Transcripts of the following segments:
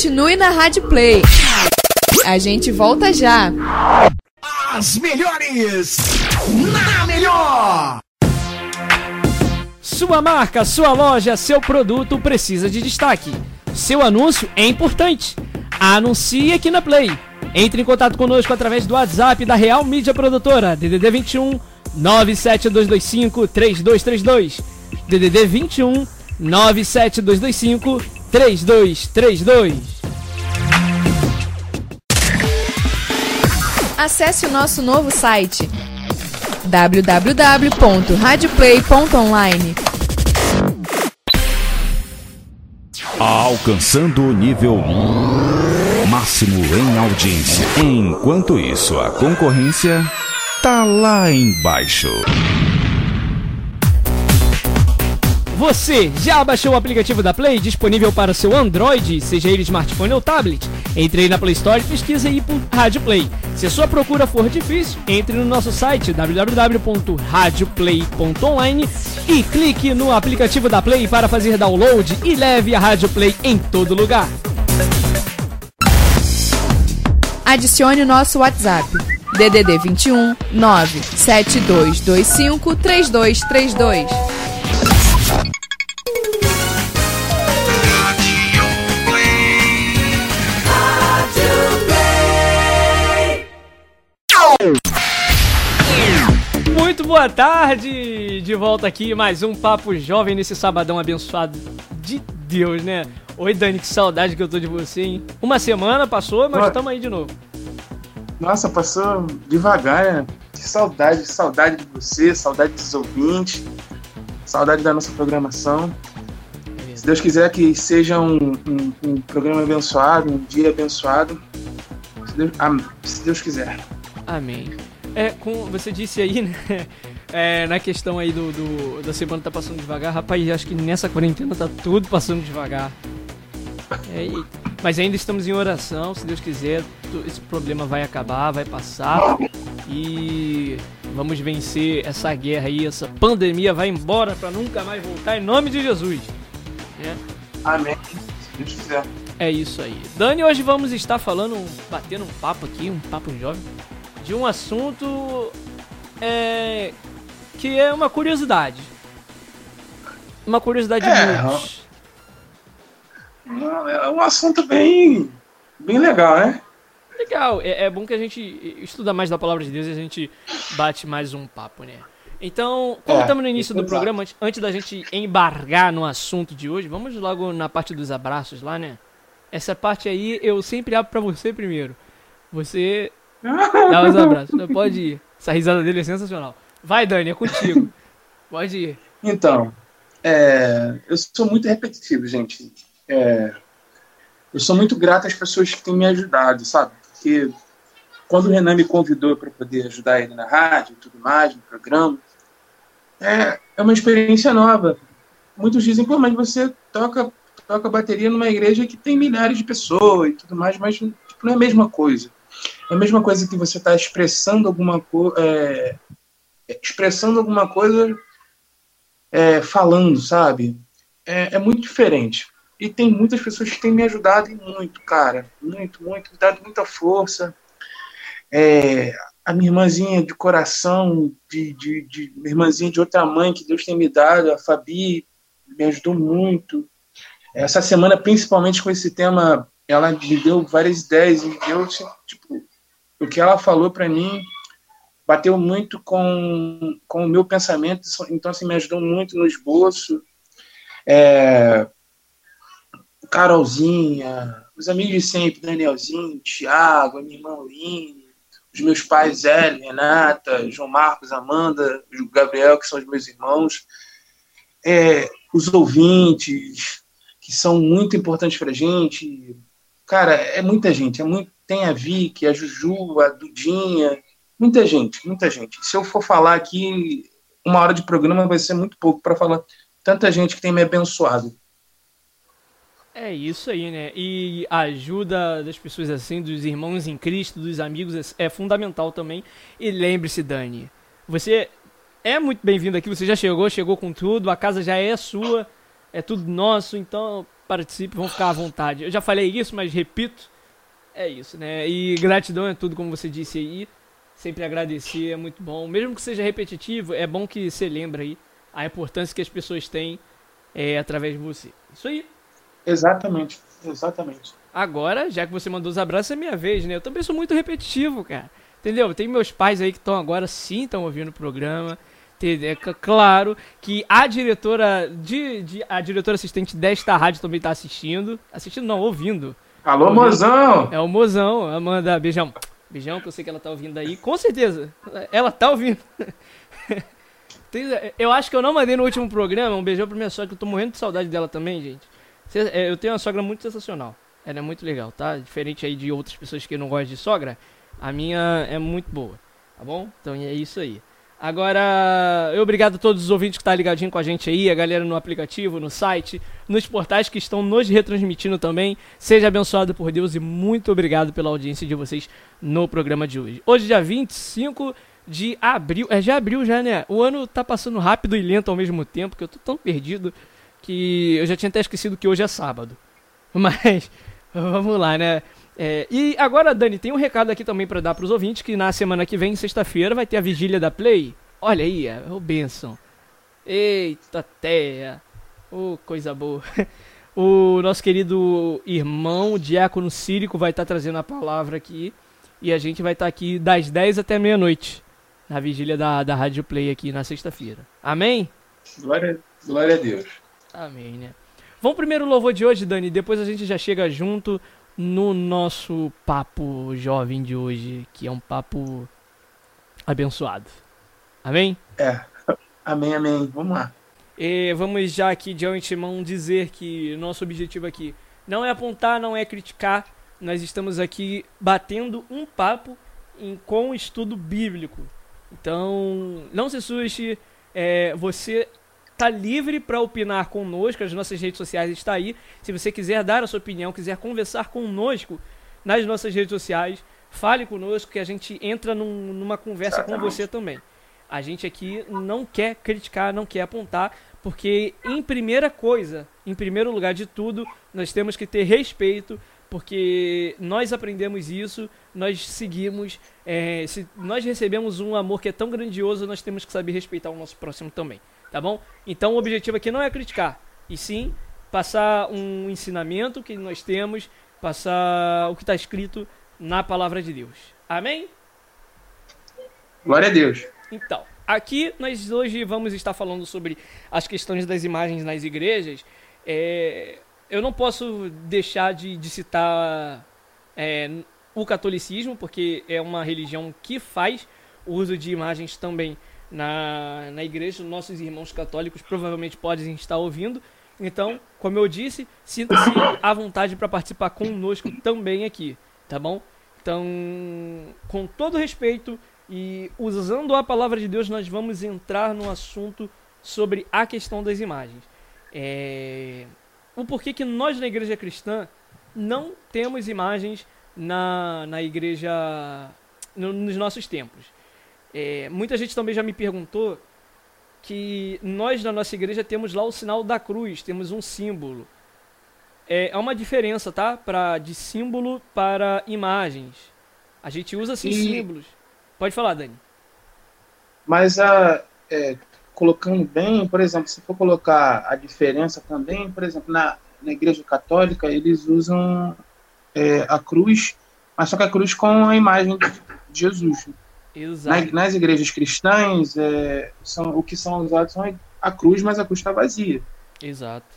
Continue na Rádio Play. A gente volta já. As melhores na melhor. Sua marca, sua loja, seu produto precisa de destaque. Seu anúncio é importante. Anuncie aqui na Play. Entre em contato conosco através do WhatsApp da Real Mídia Produtora, DDD 21 97225 3232. DDD 21 97225 3232. Acesse o nosso novo site www.radioplay.online. Alcançando o nível máximo em audiência. Enquanto isso, a concorrência tá lá embaixo. Você já baixou o aplicativo da Play disponível para seu Android, seja ele smartphone ou tablet? Entre aí na Play Store e pesquise aí por Rádio Play. Se a sua procura for difícil, entre no nosso site www.radioplay.online e clique no aplicativo da Play para fazer download e leve a Rádio Play em todo lugar. Adicione o nosso WhatsApp DDD 21 97225 3232. Boa tarde! De volta aqui, mais um Papo Jovem nesse sabadão abençoado de Deus, né? Oi, Dani, que saudade que eu tô de você, hein? Uma semana passou, mas estamos aí de novo. Nossa, passou devagar, né? Que saudade, saudade de você, saudade dos ouvintes, saudade da nossa programação. Se Deus quiser que seja um, um, um programa abençoado, um dia abençoado. Se Deus, se Deus quiser. Amém. É, com, você disse aí, né? É, na questão aí do, do, da semana tá passando devagar, rapaz, acho que nessa quarentena tá tudo passando devagar. É, e, mas ainda estamos em oração, se Deus quiser, esse problema vai acabar, vai passar e vamos vencer essa guerra aí, essa pandemia vai embora para nunca mais voltar em nome de Jesus. É. Amém. Se Deus quiser. É isso aí. Dani, hoje vamos estar falando, batendo um papo aqui, um papo jovem, de um assunto é, que é uma curiosidade. Uma curiosidade é, muitos. É um assunto bem, bem legal, né? Legal, é, é, bom que a gente estuda mais da palavra de Deus e a gente bate mais um papo, né? Então, como é, estamos no início do programa, antes da gente embargar no assunto de hoje, vamos logo na parte dos abraços lá, né? Essa parte aí eu sempre abro pra você primeiro. Você dá os abraços. Pode ir. Essa risada dele é sensacional. Vai, Dani, é contigo. Pode ir. Então, é, eu sou muito repetitivo, gente. É, eu sou muito grato às pessoas que têm me ajudado, sabe? Porque quando o Renan me convidou para poder ajudar ele na rádio e tudo mais, no programa, é, é uma experiência nova. Muitos dizem, pô, mas você toca, toca bateria numa igreja que tem milhares de pessoas e tudo mais, mas tipo, não é a mesma coisa. É a mesma coisa que você está expressando alguma coisa. É, expressando alguma coisa é, falando, sabe? É, é, muito diferente. E tem muitas pessoas que têm me ajudado muito, cara. Muito, muito, me dado muita força. É, a minha irmãzinha de coração, de, de, de minha irmãzinha de outra mãe que Deus tem me dado, a Fabi, me ajudou muito. Essa semana, principalmente com esse tema, ela me deu várias ideias e deu, tipo, o que ela falou para mim bateu muito com, com o meu pensamento, então assim, me ajudou muito no esboço. É, Carolzinha, os amigos de sempre, Danielzinho, Thiago, minha irmã Line, os meus pais, Hélio, Renata, João Marcos, Amanda, Gabriel, que são os meus irmãos, é, os ouvintes, que são muito importantes para a gente. Cara, é muita gente, é muito, tem a Vicky, a Juju, a Dudinha, Muita gente, muita gente. Se eu for falar aqui, uma hora de programa vai ser muito pouco para falar tanta gente que tem me abençoado. É isso aí, né? E a ajuda das pessoas assim, dos irmãos em Cristo, dos amigos, é fundamental também. E lembre-se, Dani, você é muito bem-vindo aqui, você já chegou, chegou com tudo, a casa já é sua, é tudo nosso, então participe, vão ficar à vontade. Eu já falei isso, mas repito, é isso, né? E gratidão é tudo, como você disse aí. Sempre agradecer, é muito bom. Mesmo que seja repetitivo, é bom que você lembre aí a importância que as pessoas têm é, através de você. Isso aí. Exatamente, exatamente. Agora, já que você mandou os abraços, é minha vez, né? Eu também sou muito repetitivo, cara. Entendeu? Tem meus pais aí que estão agora sim estão ouvindo o programa. É claro que a diretora de, de, a diretora assistente desta rádio também está assistindo. Assistindo não, ouvindo. Alô, ouvindo. mozão! É o mozão, Amanda, beijão. Beijão, que eu sei que ela tá ouvindo aí. Com certeza, ela tá ouvindo. eu acho que eu não mandei no último programa um beijão pra minha sogra, que eu tô morrendo de saudade dela também, gente. É, eu tenho uma sogra muito sensacional. Ela é muito legal, tá? Diferente aí de outras pessoas que não gostam de sogra, a minha é muito boa, tá bom? Então é isso aí. Agora, obrigado a todos os ouvintes que tá ligadinho com a gente aí, a galera no aplicativo, no site, nos portais que estão nos retransmitindo também. Seja abençoado por Deus e muito obrigado pela audiência de vocês no programa de hoje. Hoje, dia 25 de abril. É já abril já, né? O ano tá passando rápido e lento ao mesmo tempo, que eu tô tão perdido que eu já tinha até esquecido que hoje é sábado. Mas, vamos lá, né? É, e agora, Dani, tem um recado aqui também para dar para os ouvintes que na semana que vem, sexta-feira, vai ter a vigília da Play. Olha aí, é o benção. Eita terra. Oh, coisa boa. O nosso querido irmão, o Diácono Círico, vai estar tá trazendo a palavra aqui. E a gente vai estar tá aqui das 10 até meia-noite. Na vigília da, da Rádio Play aqui na sexta-feira. Amém? Glória, glória a Deus. Amém, né? Vamos primeiro o louvor de hoje, Dani. Depois a gente já chega junto no nosso papo jovem de hoje, que é um papo abençoado. Amém? É. Amém, amém. Vamos lá. E vamos já aqui de antemão dizer que nosso objetivo aqui não é apontar, não é criticar. Nós estamos aqui batendo um papo em, com estudo bíblico. Então, não se assuste. É, você está livre para opinar conosco, as nossas redes sociais estão aí. Se você quiser dar a sua opinião, quiser conversar conosco nas nossas redes sociais, fale conosco que a gente entra num, numa conversa com você também. A gente aqui não quer criticar, não quer apontar, porque em primeira coisa, em primeiro lugar de tudo, nós temos que ter respeito, porque nós aprendemos isso, nós seguimos, é, se nós recebemos um amor que é tão grandioso, nós temos que saber respeitar o nosso próximo também tá bom? Então o objetivo aqui não é criticar, e sim passar um ensinamento que nós temos, passar o que está escrito na palavra de Deus. Amém? Glória a Deus. Então, aqui nós hoje vamos estar falando sobre as questões das imagens nas igrejas. É, eu não posso deixar de, de citar é, o catolicismo, porque é uma religião que faz uso de imagens também na, na igreja, nossos irmãos católicos provavelmente podem estar ouvindo. Então, como eu disse, sinta-se à vontade para participar conosco também aqui, tá bom? Então, com todo respeito e usando a palavra de Deus, nós vamos entrar no assunto sobre a questão das imagens. É... O porquê que nós na igreja cristã não temos imagens na, na igreja no, nos nossos templos. É, muita gente também já me perguntou que nós na nossa igreja temos lá o sinal da cruz, temos um símbolo. É, uma diferença, tá? Pra, de símbolo para imagens. A gente usa assim e... símbolos. Pode falar, Dani. Mas a, é, colocando bem, por exemplo, se for colocar a diferença também, por exemplo, na, na igreja católica, eles usam é, a cruz, mas só que a cruz com a imagem de Jesus. Exato. nas igrejas cristãs, é, são, o que são usados são a cruz, mas a cruz está vazia. Exato.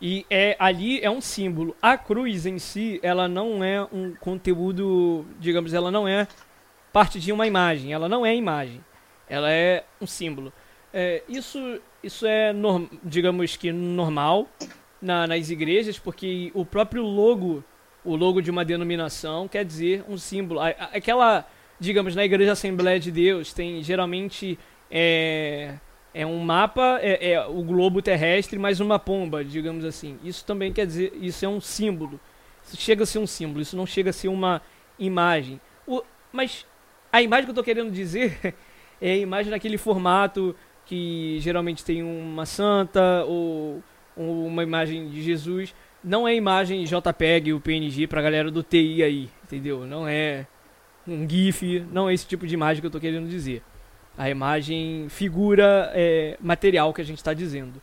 E é, ali é um símbolo. A cruz em si, ela não é um conteúdo, digamos, ela não é parte de uma imagem. Ela não é imagem. Ela é um símbolo. É, isso, isso é, norm, digamos que normal na, nas igrejas, porque o próprio logo, o logo de uma denominação, quer dizer um símbolo. Aquela digamos, na Igreja Assembleia de Deus, tem geralmente é, é um mapa, é, é, o globo terrestre mais uma pomba, digamos assim. Isso também quer dizer, isso é um símbolo. Isso chega a ser um símbolo, isso não chega a ser uma imagem. O, mas a imagem que eu estou querendo dizer é a imagem naquele formato que geralmente tem uma santa ou, ou uma imagem de Jesus não é imagem JPEG, o PNG pra galera do TI aí, entendeu? Não é um GIF, não é esse tipo de imagem que eu tô querendo dizer. A imagem figura é, material que a gente está dizendo.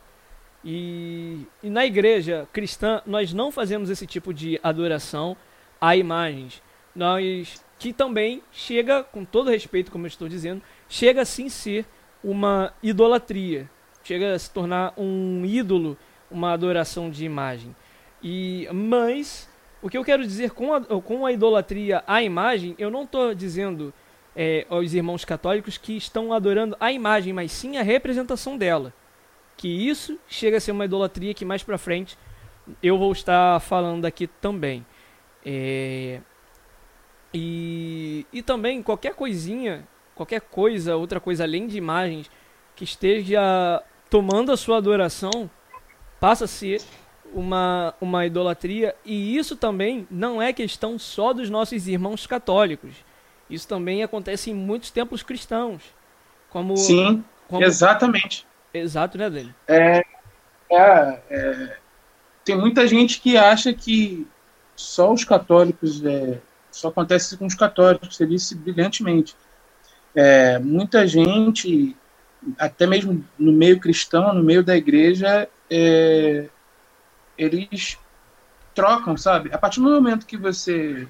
E, e na igreja cristã nós não fazemos esse tipo de adoração a imagens. Nós que também chega, com todo respeito, como eu estou dizendo, chega sim ser uma idolatria. Chega a se tornar um ídolo, uma adoração de imagem. E mas o que eu quero dizer com a, com a idolatria à imagem, eu não estou dizendo é, aos irmãos católicos que estão adorando a imagem, mas sim a representação dela. Que isso chega a ser uma idolatria que mais para frente eu vou estar falando aqui também. É, e, e também qualquer coisinha, qualquer coisa, outra coisa além de imagens que esteja tomando a sua adoração, passa a ser uma, uma idolatria. E isso também não é questão só dos nossos irmãos católicos. Isso também acontece em muitos templos cristãos. Como, Sim, como... exatamente. Exato, né, Dele? É, é, é, tem muita gente que acha que só os católicos é, só acontece com os católicos, você disse brilhantemente. É, muita gente, até mesmo no meio cristão, no meio da igreja, é, eles trocam, sabe? A partir do momento que você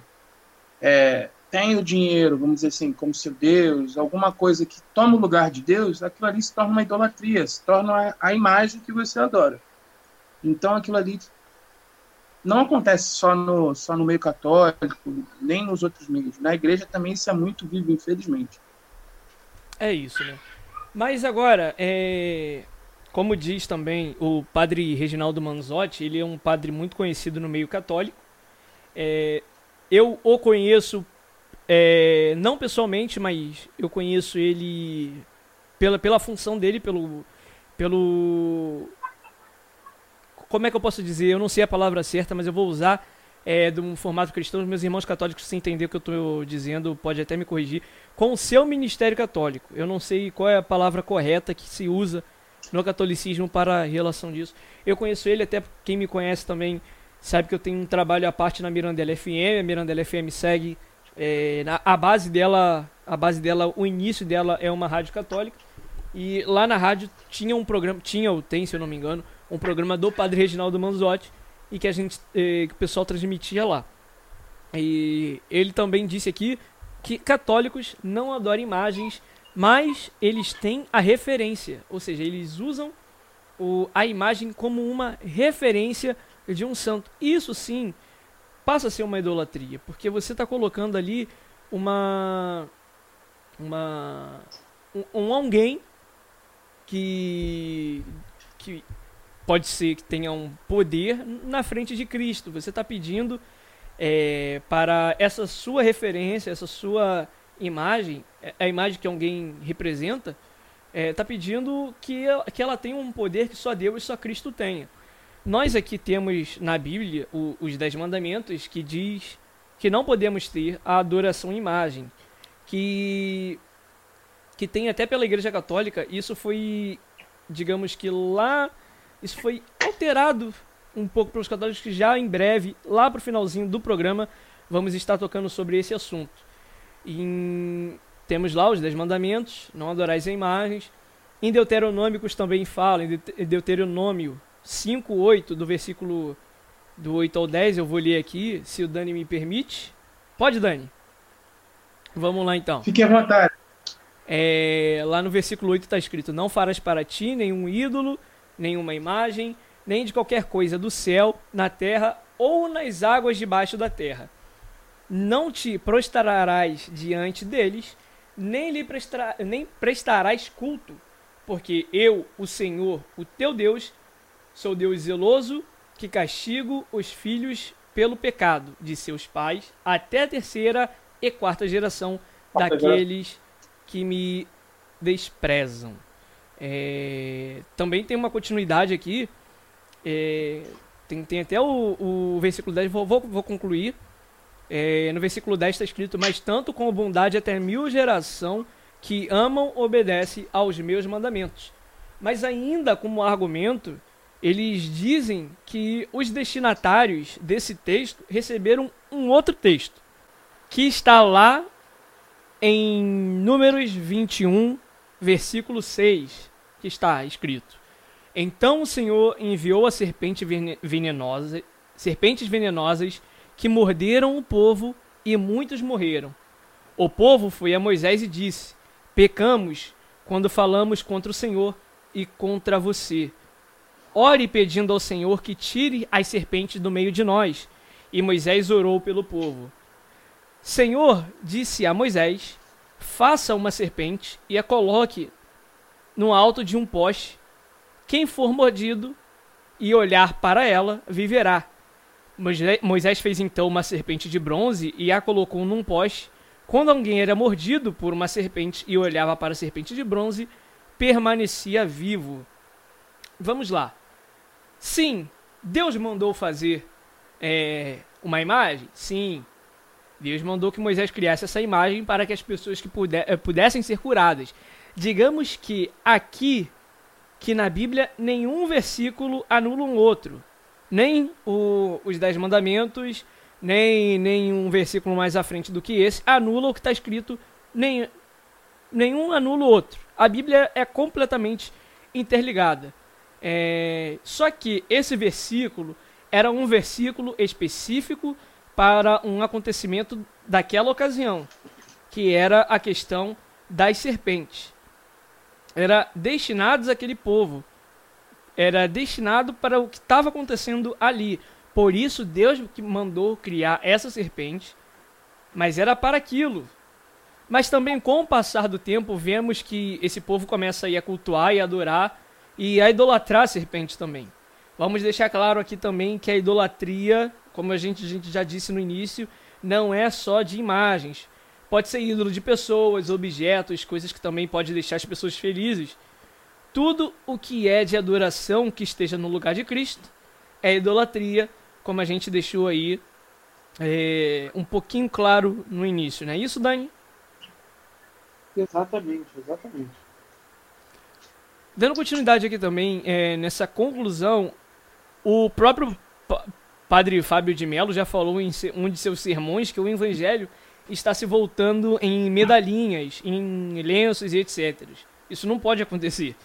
é, tem o dinheiro, vamos dizer assim, como seu Deus, alguma coisa que toma o lugar de Deus, aquilo ali se torna uma idolatria, se torna a, a imagem que você adora. Então aquilo ali não acontece só no, só no meio católico, nem nos outros meios. Na igreja também isso é muito vivo, infelizmente. É isso, né? Mas agora, é... como diz também o padre Reginaldo Manzotti, ele é um padre muito conhecido no meio católico. É... Eu o conheço, é... não pessoalmente, mas eu conheço ele pela, pela função dele, pelo, pelo como é que eu posso dizer? Eu não sei a palavra certa, mas eu vou usar é, de um formato cristão. Os meus irmãos católicos, se entender o que eu estou dizendo, pode até me corrigir. Com o seu ministério católico. Eu não sei qual é a palavra correta que se usa no catolicismo para relação disso. Eu conheço ele, até quem me conhece também sabe que eu tenho um trabalho à parte na Mirandela FM. A Mirandela FM segue é, na, a base dela, a base dela, o início dela é uma rádio católica. E lá na rádio tinha um programa, tinha ou tem, se eu não me engano, um programa do Padre Reginaldo Manzotti e que a gente eh, que o pessoal transmitia lá. E ele também disse aqui que católicos não adoram imagens, mas eles têm a referência, ou seja, eles usam o, a imagem como uma referência de um santo. Isso sim passa a ser uma idolatria, porque você está colocando ali uma uma um, um alguém que que pode ser que tenha um poder na frente de Cristo. Você está pedindo é, para essa sua referência, essa sua imagem, é, a imagem que alguém representa, está é, tá pedindo que, que ela tenha um poder que só Deus e só Cristo tenha. Nós aqui temos na Bíblia o, os Dez Mandamentos que diz que não podemos ter a adoração em imagem, que que tem até pela Igreja Católica, isso foi, digamos que lá isso foi alterado um pouco pelos católicos que já em breve, lá pro finalzinho do programa, vamos estar tocando sobre esse assunto. Em... Temos lá os Dez Mandamentos, não adorais a imagens. Em Deuteronômicos também fala, em Deuteronômio 5, 8, do versículo do 8 ao 10, eu vou ler aqui, se o Dani me permite. Pode, Dani? Vamos lá então. Fique à vontade. É, lá no versículo 8 está escrito: Não farás para ti nenhum ídolo nenhuma imagem, nem de qualquer coisa do céu, na terra ou nas águas debaixo da terra. Não te prostrarás diante deles, nem lhe prestar, nem prestarás culto, porque eu, o Senhor, o teu Deus, sou Deus zeloso, que castigo os filhos pelo pecado de seus pais até a terceira e quarta geração daqueles que me desprezam. É, também tem uma continuidade aqui. É, tem, tem até o, o versículo 10, vou, vou, vou concluir. É, no versículo 10 está escrito: Mas tanto com bondade até mil geração que amam obedece aos meus mandamentos. Mas ainda como argumento, eles dizem que os destinatários desse texto receberam um outro texto, que está lá em Números 21, versículo 6, que está escrito: Então o Senhor enviou a serpente venenosa, serpentes venenosas que morderam o povo e muitos morreram. O povo foi a Moisés e disse: Pecamos quando falamos contra o Senhor e contra você. Ore pedindo ao Senhor que tire as serpentes do meio de nós. E Moisés orou pelo povo. Senhor disse a Moisés: Faça uma serpente e a coloque no alto de um poste. Quem for mordido e olhar para ela, viverá. Moisés fez então uma serpente de bronze e a colocou num poste. Quando alguém era mordido por uma serpente e olhava para a serpente de bronze, permanecia vivo. Vamos lá. Sim, Deus mandou fazer é, uma imagem? Sim. Deus mandou que Moisés criasse essa imagem para que as pessoas que eh, pudessem ser curadas. Digamos que aqui, que na Bíblia, nenhum versículo anula um outro. Nem o, os Dez Mandamentos, nem nenhum versículo mais à frente do que esse anula o que está escrito, nem, nenhum anula o outro. A Bíblia é completamente interligada. É, só que esse versículo era um versículo específico para um acontecimento daquela ocasião, que era a questão das serpentes. Era destinados àquele povo. Era destinado para o que estava acontecendo ali. Por isso Deus que mandou criar essa serpente, mas era para aquilo. Mas também com o passar do tempo vemos que esse povo começa a, cultuar e adorar e a idolatrar a serpente também. Vamos deixar claro aqui também que a idolatria como a gente, a gente já disse no início, não é só de imagens. Pode ser ídolo de pessoas, objetos, coisas que também pode deixar as pessoas felizes. Tudo o que é de adoração que esteja no lugar de Cristo é idolatria, como a gente deixou aí é, um pouquinho claro no início, não é isso, Dani? Exatamente, exatamente. Dando continuidade aqui também, é, nessa conclusão, o próprio Padre Fábio de Mello já falou em um de seus sermões que o evangelho está se voltando em medalhinhas, em lenços e etc. Isso não pode acontecer.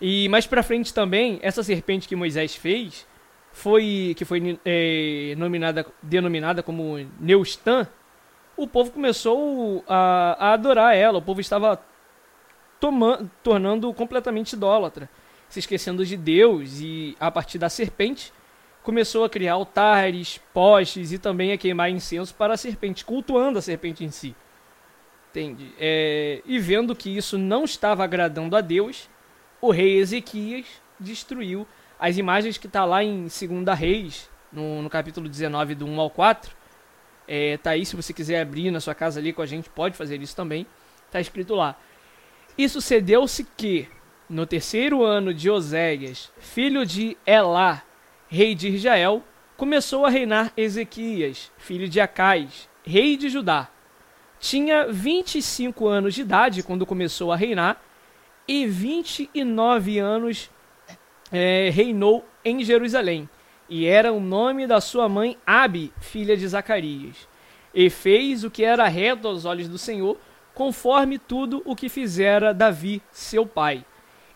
E mais para frente também, essa serpente que Moisés fez, foi que foi é, nominada, denominada como Neustan, o povo começou a, a adorar ela. O povo estava tomando, tornando completamente idólatra, se esquecendo de Deus e a partir da serpente começou a criar altares, postes e também a queimar incenso para a serpente, cultuando a serpente em si. Entende? É, e vendo que isso não estava agradando a Deus, o rei Ezequias destruiu as imagens que está lá em 2 Reis, no, no, capítulo 19, do 1 ao 4. É, tá aí, se você quiser abrir na sua casa ali com a gente, pode fazer isso também. Está escrito lá. E sucedeu-se que, no terceiro ano de Oséias, filho de Elá, rei de Israel, começou a reinar Ezequias, filho de Acais, rei de Judá. Tinha 25 anos de idade quando começou a reinar e 29 anos é, reinou em Jerusalém. E era o nome da sua mãe Abi, filha de Zacarias. E fez o que era reto aos olhos do Senhor, conforme tudo o que fizera Davi, seu pai.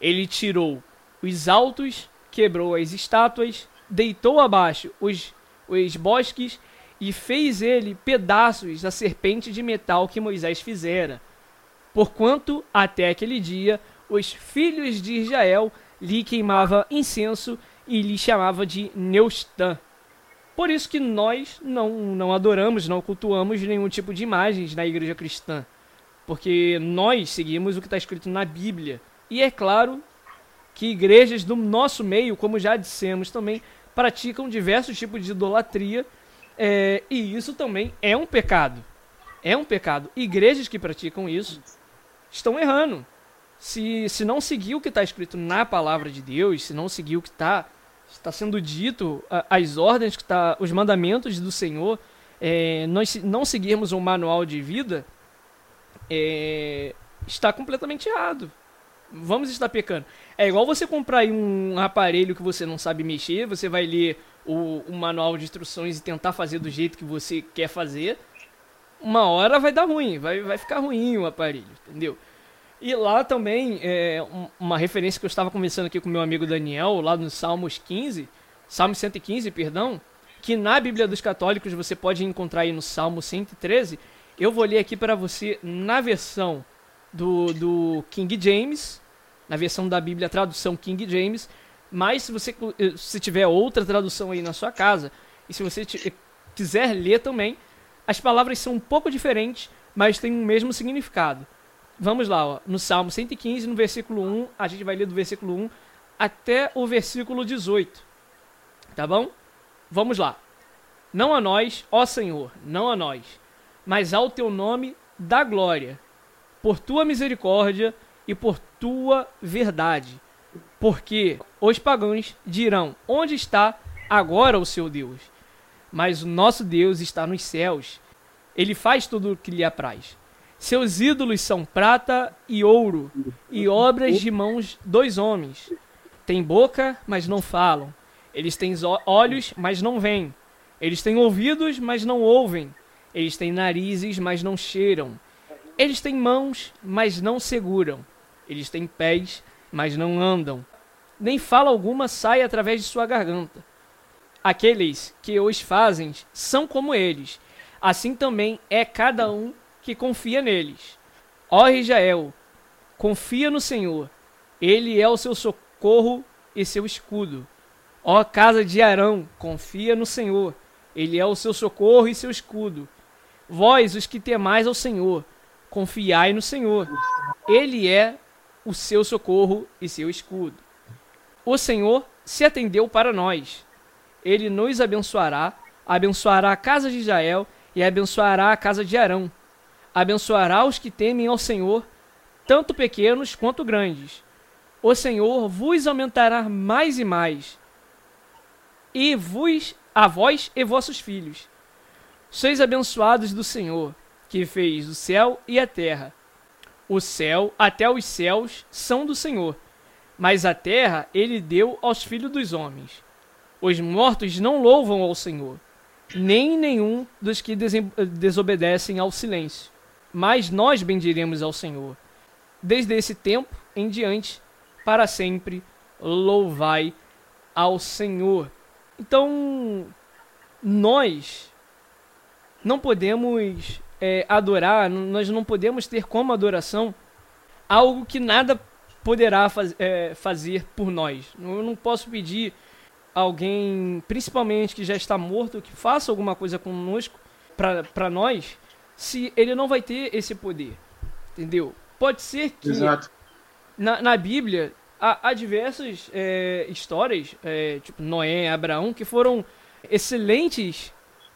Ele tirou os altos, quebrou as estátuas, deitou abaixo os, os bosques e fez ele pedaços da serpente de metal que Moisés fizera. Porquanto, até aquele dia, os filhos de Israel lhe queimava incenso e lhe chamava de Neustã. Por isso que nós não, não adoramos, não cultuamos nenhum tipo de imagens na igreja cristã. Porque nós seguimos o que está escrito na Bíblia. E é claro que igrejas do nosso meio, como já dissemos também, praticam diversos tipos de idolatria é, e isso também é um pecado. É um pecado. Igrejas que praticam isso estão errando. Se, se não seguir o que está escrito na palavra de Deus, se não seguir o que está está sendo dito, as ordens que está, os mandamentos do Senhor, é, nós não seguirmos um manual de vida, é, está completamente errado. Vamos estar pecando. É igual você comprar aí um aparelho que você não sabe mexer, você vai ler o, o manual de instruções e tentar fazer do jeito que você quer fazer. Uma hora vai dar ruim, vai, vai ficar ruim o aparelho, entendeu? E lá também, é, uma referência que eu estava conversando aqui com meu amigo Daniel, lá no Salmos 15, Salmo 115, perdão, que na Bíblia dos Católicos você pode encontrar aí no Salmo 113. Eu vou ler aqui para você na versão do, do King James, na versão da Bíblia, tradução King James. Mas se você eh, se tiver outra tradução aí na sua casa, e se você eh, quiser ler também, as palavras são um pouco diferentes, mas têm o mesmo significado. Vamos lá, ó, no Salmo 115, no versículo 1, a gente vai ler do versículo 1 até o versículo 18. Tá bom? Vamos lá. Não a nós, ó Senhor, não a nós, mas ao teu nome da glória, por tua misericórdia e por tua verdade. Porque os pagãos dirão: Onde está agora o seu Deus? Mas o nosso Deus está nos céus. Ele faz tudo o que lhe apraz. Seus ídolos são prata e ouro, e obras de mãos dos homens. Tem boca, mas não falam. Eles têm olhos, mas não veem. Eles têm ouvidos, mas não ouvem. Eles têm narizes, mas não cheiram. Eles têm mãos, mas não seguram. Eles têm pés, mas não andam. Nem fala alguma sai através de sua garganta. Aqueles que os fazem são como eles. Assim também é cada um que confia neles. Ó Israel, confia no Senhor. Ele é o seu socorro e seu escudo. Ó casa de Arão, confia no Senhor. Ele é o seu socorro e seu escudo. Vós, os que temais ao Senhor, confiai no Senhor. Ele é o seu socorro e seu escudo. O Senhor se atendeu para nós. Ele nos abençoará, abençoará a casa de Israel e abençoará a casa de Arão. Abençoará os que temem ao Senhor, tanto pequenos quanto grandes. O Senhor vos aumentará mais e mais, e vos a vós e vossos filhos. Sois abençoados do Senhor, que fez o céu e a terra. O céu, até os céus, são do Senhor, mas a terra ele deu aos filhos dos homens. Os mortos não louvam ao Senhor, nem nenhum dos que desobedecem ao silêncio. Mas nós bendiremos ao Senhor. Desde esse tempo em diante, para sempre, louvai ao Senhor. Então, nós não podemos é, adorar, nós não podemos ter como adoração algo que nada poderá faz, é, fazer por nós. Eu não posso pedir alguém, principalmente que já está morto, que faça alguma coisa conosco, para nós, se ele não vai ter esse poder. Entendeu? Pode ser que na, na Bíblia há, há diversas é, histórias, é, tipo Noé, Abraão, que foram excelentes,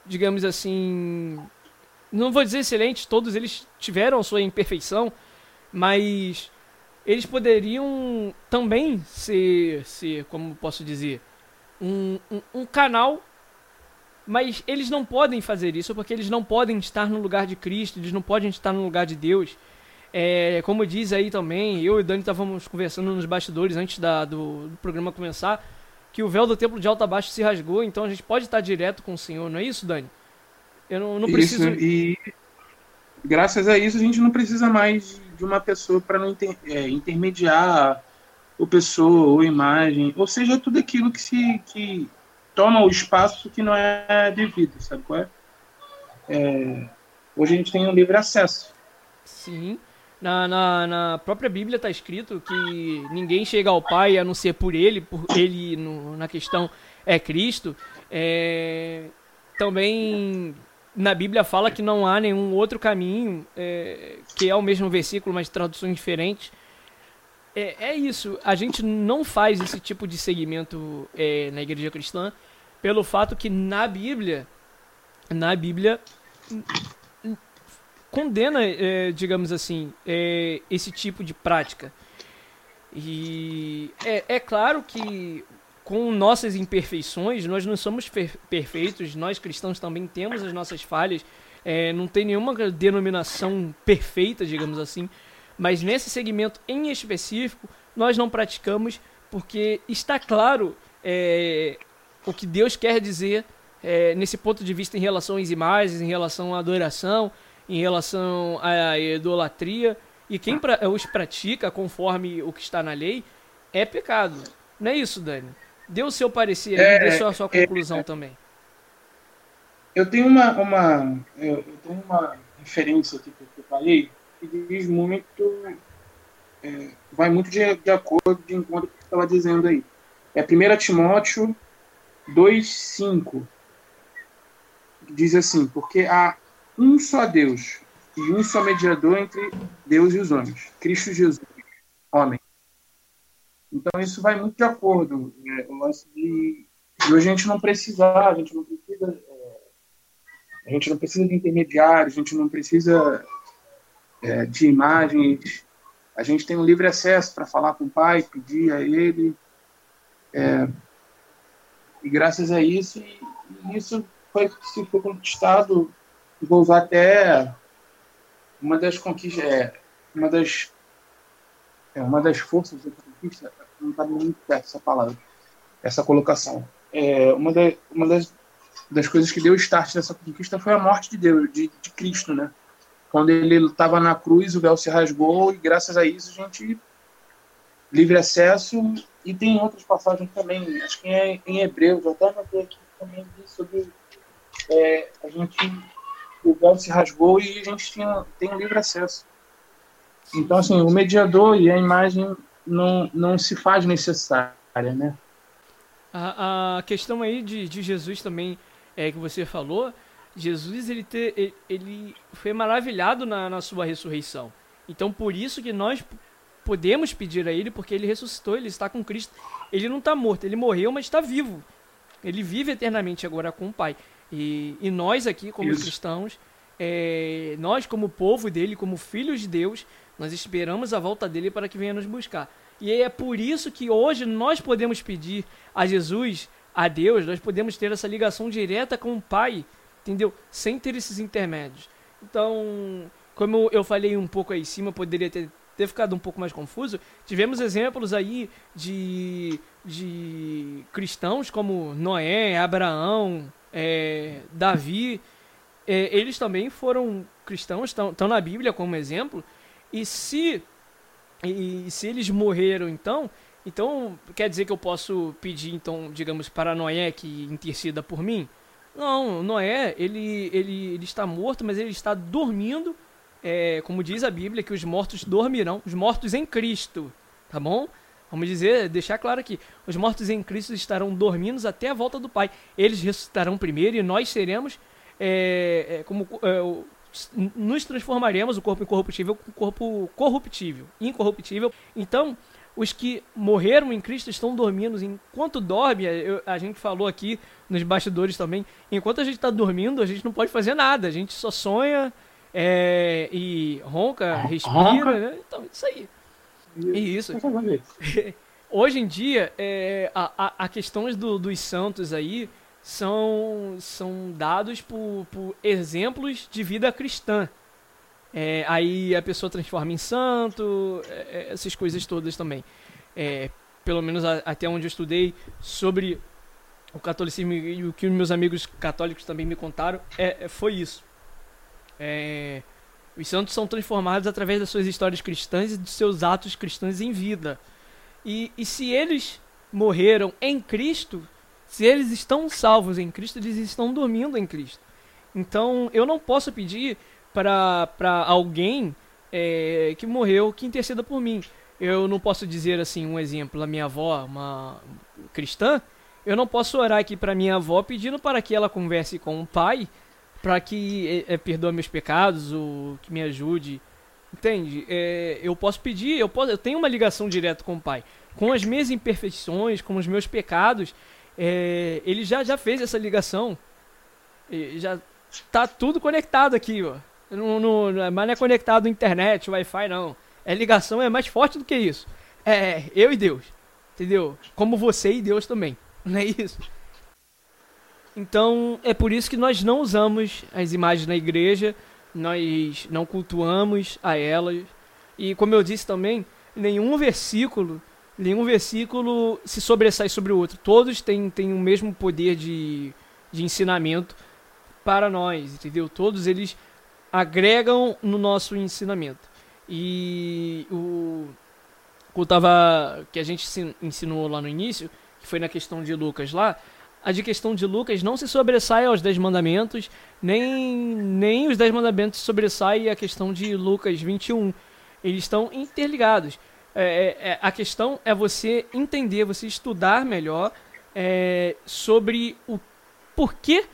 digamos assim, não vou dizer excelentes, todos eles tiveram sua imperfeição, mas eles poderiam também ser, ser como posso dizer, um, um, um, canal, mas eles não podem fazer isso porque eles não podem estar no lugar de Cristo, eles não podem estar no lugar de Deus. É, como diz aí também, eu e Dani estávamos conversando nos bastidores antes da, do, do programa começar, que o véu do templo de alta baixo se rasgou, então a gente pode estar direto com o Senhor, não é isso, Dani? Eu não, não preciso. Isso, e graças a isso a gente não precisa mais de uma pessoa para não inter, é, intermediar o pessoa ou imagem, ou seja, tudo aquilo que se que toma o espaço que não é devido, sabe qual é? é hoje a gente tem um livre acesso. Sim. Na, na, na própria Bíblia está escrito que ninguém chega ao Pai a não ser por Ele, por Ele no, na questão é Cristo. É, também na Bíblia fala que não há nenhum outro caminho, é, que é o mesmo versículo, mas traduções diferentes. É, é isso, a gente não faz esse tipo de segmento é, na igreja cristã pelo fato que na Bíblia, na Bíblia condena, é, digamos assim, é, esse tipo de prática. E é, é claro que com nossas imperfeições, nós não somos perfeitos, nós cristãos também temos as nossas falhas, é, não tem nenhuma denominação perfeita, digamos assim, Mas nesse segmento em específico, nós não praticamos porque está claro é, o que Deus quer dizer é, nesse ponto de vista em relação às imagens, em relação à adoração, em relação à idolatria. E quem pra, os pratica conforme o que está na lei é pecado. Não é isso, Dani? Dê o seu parecer aí, é, dê sua, a sua conclusão é, também. Eu tenho uma, uma, eu tenho uma referência aqui que eu falei que diz muito, é, vai muito de, de acordo de encontro com o que você estava dizendo aí. É 1 Timóteo 2,5 diz assim, porque há um só Deus e um só mediador entre Deus e os homens, Cristo Jesus, homem. Então isso vai muito de acordo. É, o lance de, de a gente não precisar, a gente não precisa, é, a gente não precisa de intermediários, a gente não precisa é, de imagens. A gente tem um livre acesso para falar com o Pai, pedir a Ele. É, e graças a isso, e, e isso foi, se foi conquistado, vou usar até uma das conquistas, é, uma das, é, uma das forças da conquista, não está muito perto essa palavra, essa colocação. É, uma, da, uma das, das coisas que deu start nessa conquista foi a morte de Deus, de, de Cristo, né? Quando ele estava na cruz, o véu se rasgou e graças a isso a gente livre acesso e tem outras passagens também, acho que é em Hebreus, até anotei aqui também sobre é, a gente o véu se rasgou e a gente tinha, tem livre acesso. Então, assim, o mediador e a imagem não, não se faz necessária, né? A, a questão aí de, de Jesus também é que você falou, Jesus ele, ter, ele, ele foi maravilhado na, na sua ressurreição. Então, por isso que nós podemos pedir a ele, porque ele ressuscitou, ele está com Cristo. Ele não está morto, ele morreu, mas está vivo. Ele vive eternamente agora com o Pai. E, e nós aqui, como Isso. cristãos, é, nós como povo dele, como filhos de Deus, nós esperamos a volta dele para que venha nos buscar. E é por isso que hoje nós podemos pedir a Jesus, a Deus, nós podemos ter essa ligação direta com o Pai, entendeu? Sem ter esses intermédios. Então, como eu falei um pouco aí em cima, poderia ter, ter ficado um pouco mais confuso. Tivemos exemplos aí de, de cristãos como Noé, Abraão, é, Davi, é, eles também foram cristãos, estão na Bíblia como exemplo, e se, e se eles morreram então, então quer dizer que eu posso pedir, então, digamos, para Noé que interceda por mim? Não, Noé, ele, ele, ele está morto, mas ele está dormindo, é, como diz a Bíblia, que os mortos dormirão, os mortos em Cristo, tá bom? Vamos dizer, deixar claro aqui: os mortos em Cristo estarão dormindo até a volta do Pai. Eles ressuscitarão primeiro e nós seremos é, é, como é, nos transformaremos o corpo incorruptível com o corpo corruptível, incorruptível. Então, os que morreram em Cristo estão dormindo. Enquanto dorme, eu, a gente falou aqui nos bastidores também, enquanto a gente está dormindo, a gente não pode fazer nada. A gente só sonha é, e ronca, respira, ronca. né? Então, isso aí. E isso. Hoje em dia, é, a, a, a questões do, dos santos aí são, são dados por, por exemplos de vida cristã. É, aí a pessoa transforma em santo, é, é essas coisas todas também. É, pelo menos a, até onde eu estudei sobre o catolicismo e o que meus amigos católicos também me contaram, é, é foi isso. É, os santos são transformados através das suas histórias cristãs e dos seus atos cristãos em vida. E, e se eles morreram em Cristo, se eles estão salvos em Cristo, eles estão dormindo em Cristo. Então eu não posso pedir para alguém é, que morreu que interceda por mim. Eu não posso dizer assim, um exemplo, a minha avó, uma cristã, eu não posso orar aqui para minha avó pedindo para que ela converse com o pai para que é, é, perdoe meus pecados ou que me ajude. Entende? É, eu posso pedir, eu, posso, eu tenho uma ligação direta com o Pai. Com as minhas imperfeições, com os meus pecados, é, ele já, já fez essa ligação. já está tudo conectado aqui, ó. Não, não, mas não é conectado à internet, Wi-Fi, não. É ligação, é mais forte do que isso. É eu e Deus. Entendeu? Como você e Deus também. Não é isso? Então é por isso que nós não usamos as imagens na igreja, nós não cultuamos a elas. E como eu disse também, nenhum versículo, nenhum versículo se sobressai sobre o outro. Todos têm, têm o mesmo poder de, de ensinamento para nós, entendeu? Todos eles agregam no nosso ensinamento. E o que, tava, que a gente ensinou lá no início, que foi na questão de Lucas lá, a de questão de Lucas não se sobressai aos Dez Mandamentos, nem, nem os Dez Mandamentos sobressai a questão de Lucas 21. Eles estão interligados. É, é, é, a questão é você entender, você estudar melhor é, sobre o porquê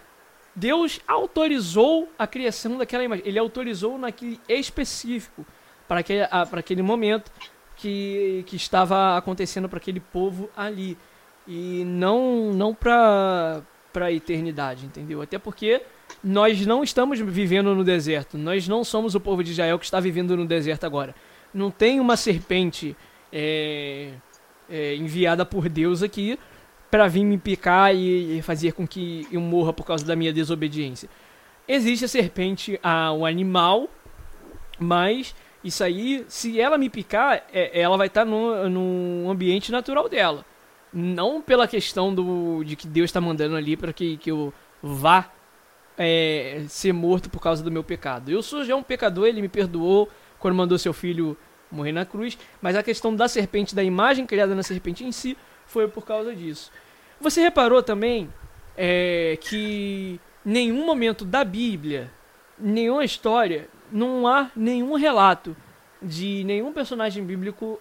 Deus autorizou a criação daquela imagem. Ele autorizou naquele específico, para aquele, para aquele momento que, que estava acontecendo para aquele povo ali e não não para para a eternidade, entendeu? Até porque nós não estamos vivendo no deserto. Nós não somos o povo de Israel que está vivendo no deserto agora. Não tem uma serpente é, é, enviada por Deus aqui para vir me picar e, e, fazer com que eu morra por causa da minha desobediência. Existe a serpente, a, o animal, mas isso aí, se ela me picar, é, ela vai estar no, no ambiente natural dela. Não pela questão do, de que Deus está mandando ali para que, que eu vá é, ser morto por causa do meu pecado. Eu sou já um pecador, ele me perdoou quando mandou seu filho morrer na cruz, mas a questão da serpente, da imagem criada na serpente em si, foi por causa disso. Você reparou também é, que nenhum momento da Bíblia, nenhuma história, não há nenhum relato de nenhum personagem bíblico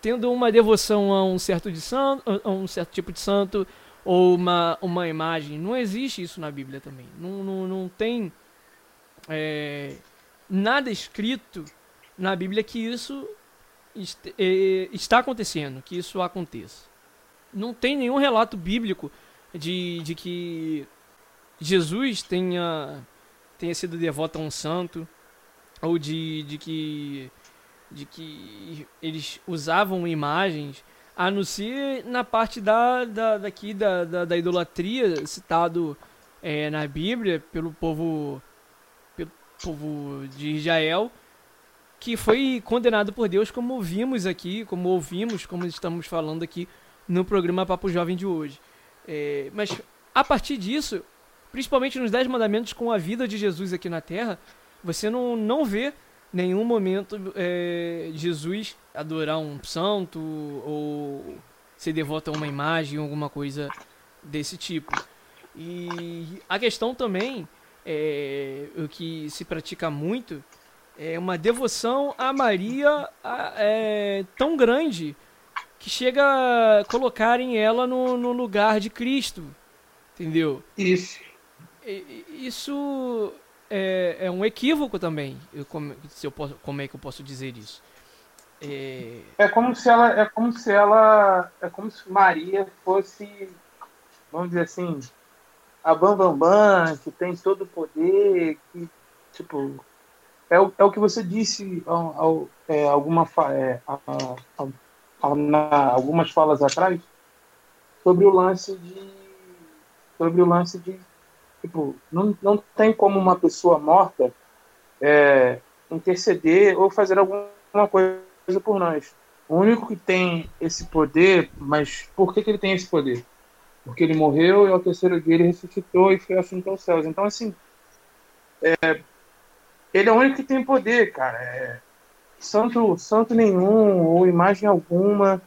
tendo uma devoção a um certo de santo, a um certo tipo de santo ou uma, uma imagem. Não existe isso na Bíblia também. Não, não, não tem é, nada escrito na Bíblia que isso est é, está acontecendo, que isso aconteça. Não tem nenhum relato bíblico de, de que Jesus tenha, tenha sido devoto a um santo ou de, de que de que eles usavam imagens, a não ser na parte da, da, daqui da, da, da idolatria, citado é, na Bíblia pelo povo, povo de Israel, que foi condenado por Deus, como vimos aqui, como ouvimos, como estamos falando aqui no programa Papo Jovem de hoje. É, mas a partir disso, principalmente nos Dez Mandamentos com a vida de Jesus aqui na Terra, você não, não vê nenhum momento é, Jesus adorar um santo ou ser devoto a uma imagem, alguma coisa desse tipo. E a questão também, é, o que se pratica muito, é uma devoção a Maria é, tão grande que chega a colocarem ela no, no lugar de Cristo. Entendeu? Isso. Isso é, é um equívoco também. Eu, como, se eu posso, como é que eu posso dizer isso? É... é como se ela, é como se ela, é como se Maria fosse, vamos dizer assim, a Bambambam, Bam Bam, que tem todo o poder, que tipo é o, é o que você disse ao, ao, é, alguma é, a, a, a, na, algumas falas atrás sobre o lance de sobre o lance de Tipo, não, não tem como uma pessoa morta é, interceder ou fazer alguma coisa por nós. O único que tem esse poder, mas por que, que ele tem esse poder? Porque ele morreu e ao terceiro dia ele ressuscitou e foi assunto aos céus. Então, assim, é, ele é o único que tem poder, cara. É, santo, santo nenhum, ou imagem alguma,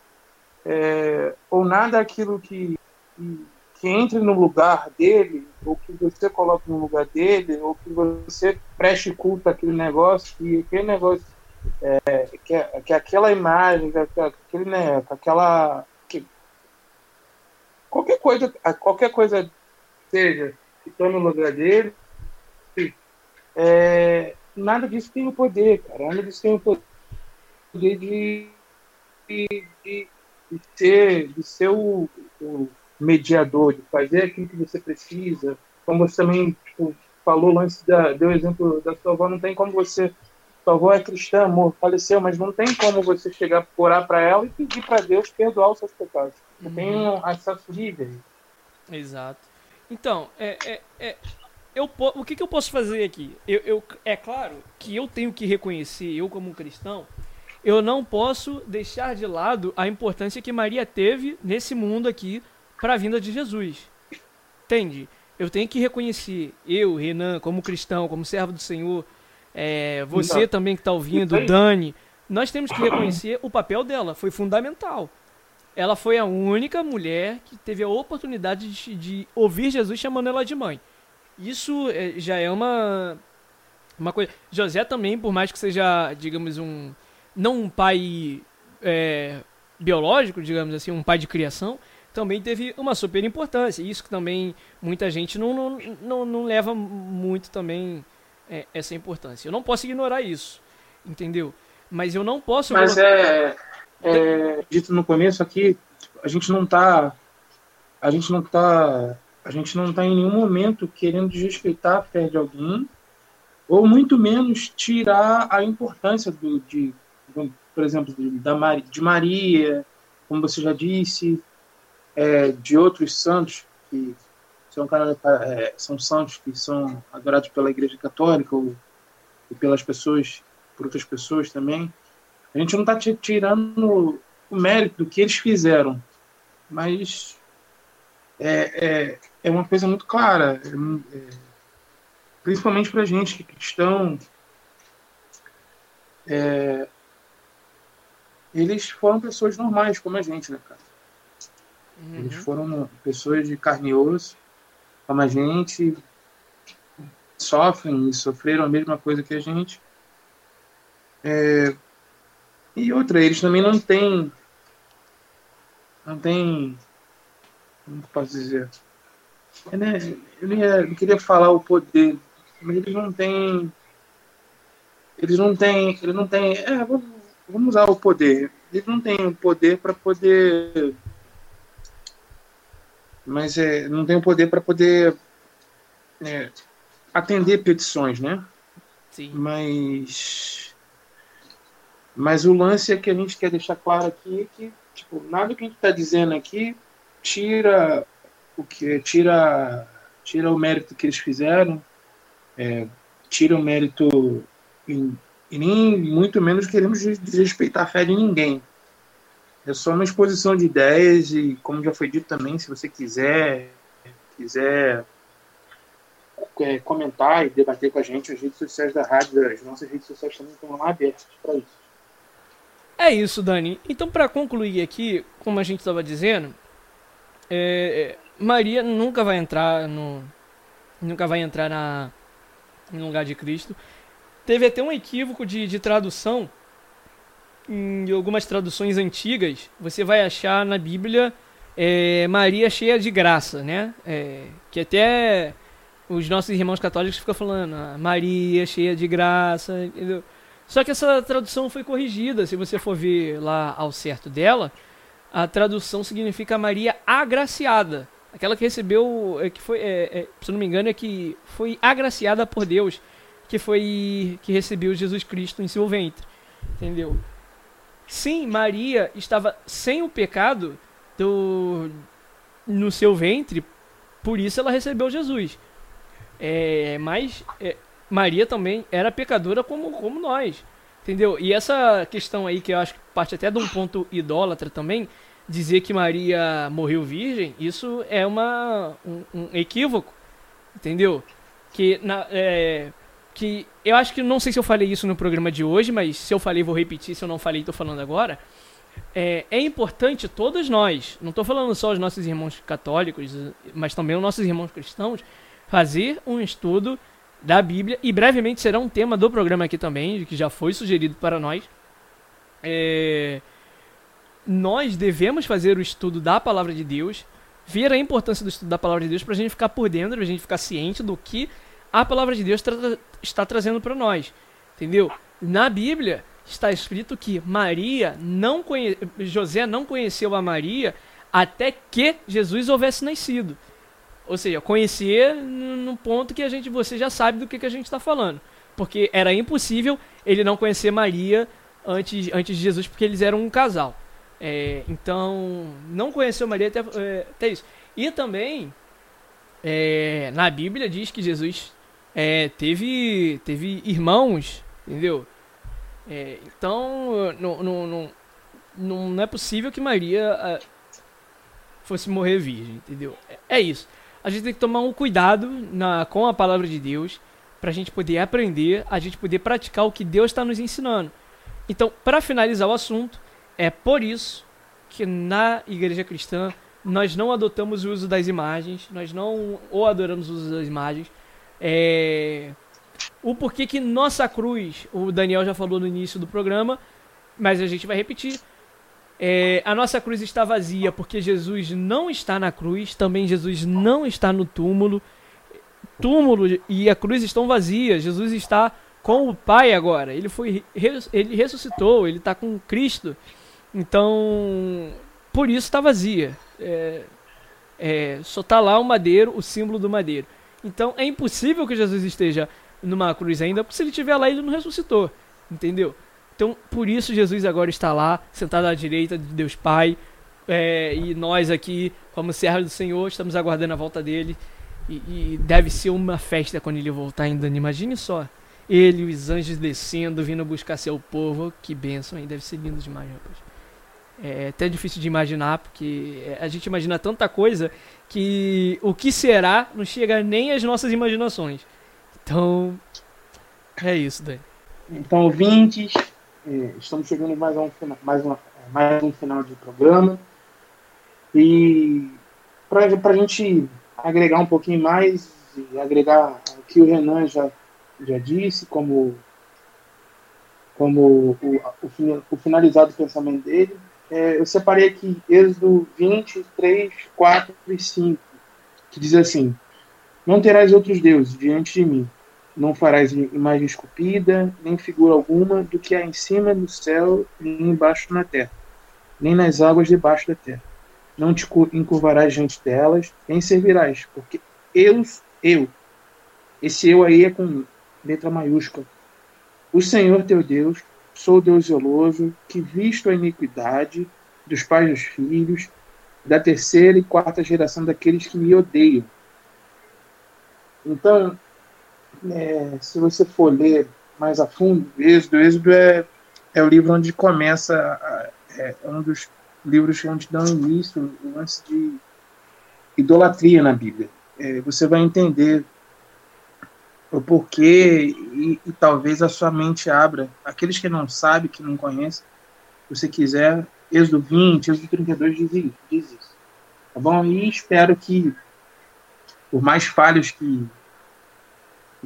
é, ou nada aquilo que, que que entre no lugar dele, ou que você coloque no lugar dele, ou que você preste culto àquele negócio, que aquele negócio, é, que, que aquela imagem, que, aquele, né, aquela. Que, qualquer coisa, qualquer coisa seja que está no lugar dele, é, nada disso tem o poder, cara. Nada disso tem o poder de, de, de, de ser, de ser o, o mediador, de fazer aquilo que você precisa. Como você também tipo, falou, lance da, deu exemplo da sua avó, não tem como você. Sua avó é cristã, amor, faleceu, mas não tem como você chegar, orar para ela e pedir para Deus perdoar os seus pecados. Você uhum. um acesso livre. Exato. Então, é, é, é, eu, o que, que eu posso fazer aqui? Eu, eu, é claro que eu tenho que reconhecer, eu como um cristão, eu não posso deixar de lado a importância que Maria teve nesse mundo aqui para a vinda de Jesus. Entende? Eu tenho que reconhecer, eu, Renan, como cristão, como servo do Senhor, é, você então, também que está ouvindo, Dani, nós temos que reconhecer o papel dela, foi fundamental. Ela foi a única mulher que teve a oportunidade de, de ouvir Jesus chamando ela de mãe. Isso é, já é uma, uma coisa. José também, por mais que seja, digamos, um. Não um pai é, biológico, digamos assim, um pai de criação, também teve uma super importância. Isso que também muita gente não, não, não, não leva muito também é, essa importância. Eu não posso ignorar isso, entendeu? Mas eu não posso. Mas é, é, dito no começo aqui, a gente não tá, a gente não tá, a gente não tá em nenhum momento querendo desrespeitar a fé de alguém, ou muito menos tirar a importância do, de, por exemplo, da de Maria, como você já disse, é, de outros santos que são, é, são santos que são adorados pela Igreja Católica ou, e pelas pessoas, por outras pessoas também. A gente não está tirando o mérito do que eles fizeram, mas é, é, é uma coisa muito clara, é, é principalmente para a gente que estão é, eles foram pessoas normais como a gente, né, cara? Uhum. Eles foram pessoas de carne e osso, como a gente, sofrem e sofreram a mesma coisa que a gente. É, e outra, eles também não têm. Não tem. Como posso dizer? Eu, né, eu não queria falar o poder, mas eles não têm. Eles não têm. Eles não têm. É, vamos, vamos usar o poder. Eles não têm o poder para poder mas é, não tem o poder para poder é, atender petições, né? Sim. Mas, mas o lance é que a gente quer deixar claro aqui é que tipo, nada que a gente está dizendo aqui tira o que tira tira o mérito que eles fizeram, é, tira o mérito e, nem muito menos queremos desrespeitar a fé de ninguém. É só uma exposição de ideias e, como já foi dito também, se você quiser, quiser é, comentar e debater com a gente, as redes sociais da rádio, as nossas redes sociais também estão lá abertas para isso. É isso, Dani. Então, para concluir aqui, como a gente estava dizendo, é, Maria nunca vai entrar no, nunca vai entrar na, no lugar de Cristo. Teve até um equívoco de, de tradução em algumas traduções antigas, você vai achar na Bíblia é, Maria cheia de graça, né? É, que até os nossos irmãos católicos ficam falando ah, Maria cheia de graça. Entendeu? Só que essa tradução foi corrigida. Se você for ver lá ao certo dela, a tradução significa Maria agraciada. Aquela que recebeu, é, que foi, é, é, se não me engano, é que foi agraciada por Deus, que foi que recebeu Jesus Cristo em seu ventre. Entendeu? Sim, Maria estava sem o pecado do, no seu ventre, por isso ela recebeu Jesus. É, mas é, Maria também era pecadora como, como nós, entendeu? E essa questão aí que eu acho que parte até de um ponto idólatra também, dizer que Maria morreu virgem, isso é uma, um, um equívoco, entendeu? Que na, é, que eu acho que não sei se eu falei isso no programa de hoje, mas se eu falei vou repetir, se eu não falei estou falando agora. É, é, importante todos nós, não estou falando só os nossos irmãos católicos, mas também os nossos irmãos cristãos, fazer um estudo da Bíblia e brevemente será um tema do programa aqui também, que já foi sugerido para nós. É, nós devemos fazer o estudo da palavra de Deus, ver a importância do estudo da palavra de Deus para a gente ficar por dentro, para a gente ficar ciente do que a palavra de Deus tra está trazendo para nós. Entendeu? Na Bíblia está escrito que Maria não conhe... José não conheceu a Maria até que Jesus houvesse nascido. Ou seja, conhecer no ponto que a gente você já sabe do que, que a gente está falando. Porque era impossível ele não conhecer Maria antes, antes de Jesus, porque eles eram um casal. É, então, não conheceu Maria até, é, até isso. E também é, na Bíblia diz que Jesus é, teve, teve irmãos, entendeu? É, então, não, não, não, não é possível que Maria é, fosse morrer virgem, entendeu? É, é isso. A gente tem que tomar um cuidado na, com a palavra de Deus para a gente poder aprender, a gente poder praticar o que Deus está nos ensinando. Então, para finalizar o assunto, é por isso que na igreja cristã nós não adotamos o uso das imagens, nós não ou adoramos o uso das imagens. É, o porquê que nossa cruz, o Daniel já falou no início do programa, mas a gente vai repetir. É, a nossa cruz está vazia porque Jesus não está na cruz, também Jesus não está no túmulo. Túmulo e a cruz estão vazias. Jesus está com o Pai agora. Ele foi ele ressuscitou, ele está com Cristo. Então, por isso está vazia. É, é, só está lá o madeiro, o símbolo do madeiro. Então é impossível que Jesus esteja numa cruz ainda, porque se ele estiver lá, ele não ressuscitou. Entendeu? Então, por isso Jesus agora está lá, sentado à direita de Deus Pai. É, e nós aqui, como servos do Senhor, estamos aguardando a volta dele. E, e, deve ser uma festa quando ele voltar ainda. Imagine só. Ele e os anjos descendo, vindo buscar seu povo. Que bênção, hein? Deve ser lindo demais, rapaz. É até difícil de imaginar, porque a gente imagina tanta coisa que o que será não chega nem às nossas imaginações. Então, é isso, Dani. Então, ouvintes, é, estamos chegando mais a um, mais, uma, mais um final de programa. E para a gente agregar um pouquinho mais, e agregar o que o Renan já, já disse, como, como o, o, o finalizado pensamento dele, é, eu separei aqui Êxodo 23, 4 e 5, que diz assim: Não terás outros deuses diante de mim. Não farás imagem esculpida, nem figura alguma do que há em cima do céu, nem embaixo na terra, nem nas águas debaixo da terra. Não te encurvarás diante delas, nem servirás, porque eu, eu, esse eu aí é com letra maiúscula, o Senhor teu Deus, sou Deus zeloso, que visto a iniquidade dos pais dos filhos, da terceira e quarta geração daqueles que me odeiam. Então, é, se você for ler mais a fundo, Êxodo, Êxodo é, é o livro onde começa, é, é um dos livros onde dão início antes de idolatria na Bíblia. É, você vai entender o porquê e, e, talvez a sua mente abra. Aqueles que não sabem, que não conhecem, se você quiser, Êxodo 20, Êxodo 32 diz isso, diz isso. Tá bom? E espero que, por mais falhos que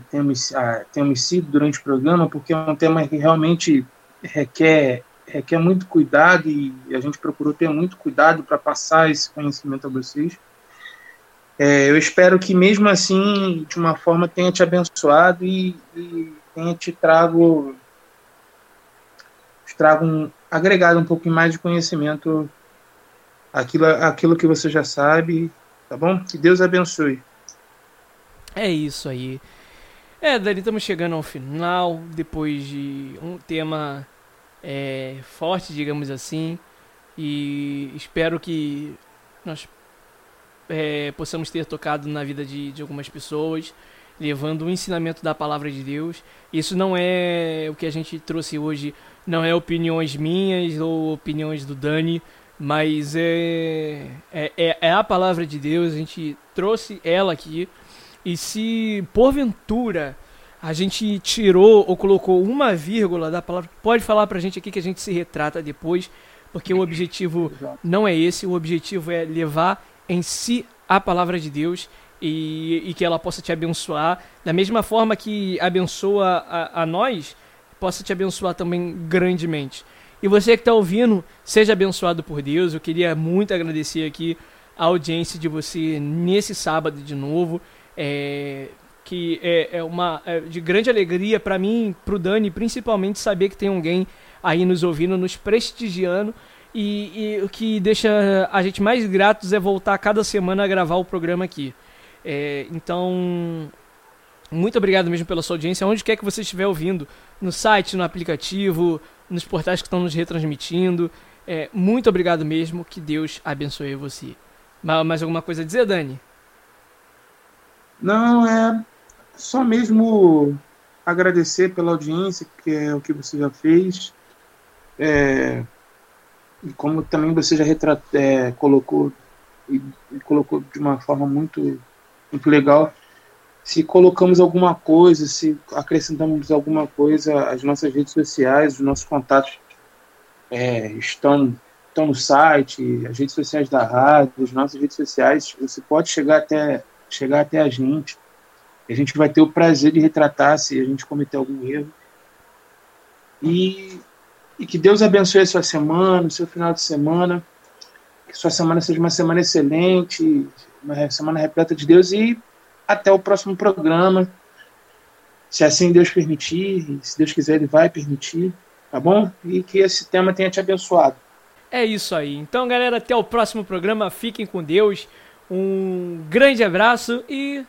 temos, ah, temos sido durante o programa, porque é um tema que realmente requer, requer muito cuidado e a gente procurou ter muito cuidado para passar esse conhecimento a vocês. É, eu espero que mesmo assim, de uma forma, tenha te abençoado e, e tenha te trago, te trago um, agregado um pouco mais de conhecimento aquilo, aquilo que você já sabe, tá bom? Que Deus abençoe. É isso aí. É, Dani, estamos chegando ao final, depois de um tema é, forte, digamos assim, e espero que nós é, possamos ter tocado na vida de, de algumas pessoas, levando o ensinamento da palavra de Deus. Isso não é o que a gente trouxe hoje, não é opiniões minhas ou opiniões do Dani, mas é, é, é, é a palavra de Deus, a gente trouxe ela aqui e se porventura a gente tirou ou colocou uma vírgula da palavra, pode falar pra gente aqui que a gente se retrata depois, porque o objetivo não é esse, o objetivo é levar em si a palavra de Deus e, e que ela possa te abençoar, da mesma forma que abençoa a, a nós, possa te abençoar também grandemente. E você que está ouvindo, seja abençoado por Deus. Eu queria muito agradecer aqui a audiência de você nesse sábado de novo é, que é, é uma é de grande alegria para mim, para o Dani, principalmente saber que tem alguém aí nos ouvindo, nos prestigiando. E, e, o que deixa a gente mais gratos é voltar cada semana a gravar o programa aqui. É, então, muito obrigado mesmo pela sua audiência, onde quer que você estiver ouvindo, no site, no aplicativo, nos portais que estão nos retransmitindo. É, muito obrigado mesmo, que Deus abençoe você. Mais alguma coisa a dizer, Dani? Não, é só mesmo agradecer pela audiência, que é o que você já fez. É, e como também você já retrat, é, colocou e, e, colocou de uma forma muito, muito legal, se colocamos alguma coisa, se acrescentamos alguma coisa, as nossas redes sociais, os nossos contatos é, estão, estão no site, as redes sociais da rádio, as nossas redes sociais, você pode chegar até, chegar até a gente. A gente vai ter o prazer de retratar se a gente cometer algum erro. E, e que Deus abençoe a sua semana, o seu final de semana. Que sua semana seja uma semana excelente, uma semana repleta de Deus e até o próximo programa. Se assim Deus permitir, se Deus quiser, Ele vai permitir, tá bom? E que esse tema tenha te abençoado. É isso aí. Então, galera, até o próximo programa. Fiquem com Deus. Um grande abraço e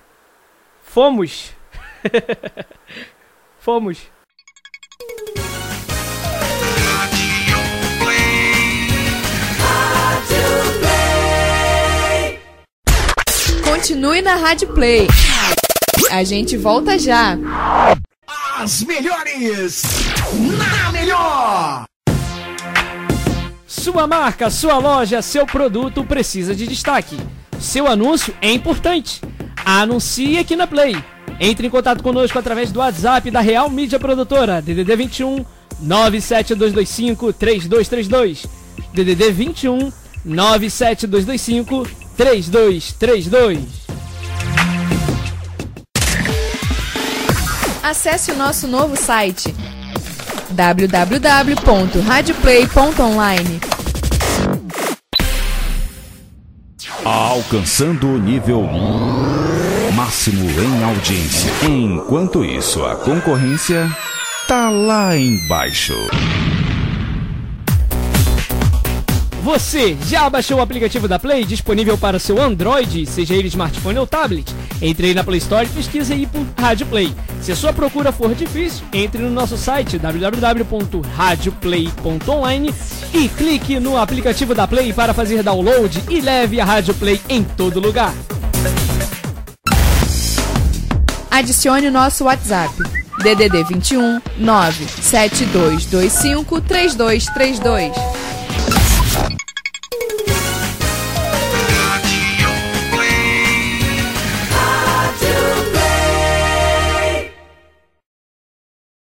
fomos! fomos! Continue na Rádio Play. A gente volta já. As melhores na melhor. Sua marca, sua loja, seu produto precisa de destaque. Seu anúncio é importante. Anuncie aqui na Play. Entre em contato conosco através do WhatsApp da Real Mídia Produtora, DDD 21 97225 3232. DDD 21 97225 3232. Acesse o nosso novo site www.radioplay.online. Alcançando o nível máximo em audiência. Enquanto isso, a concorrência tá lá embaixo. Você já baixou o aplicativo da Play disponível para seu Android, seja ele smartphone ou tablet? Entre aí na Play Store e pesquise aí por Rádio Play. Se a sua procura for difícil, entre no nosso site www.radioplay.online e clique no aplicativo da Play para fazer download e leve a Rádio Play em todo lugar. Adicione o nosso WhatsApp DDD 21 97225 3232.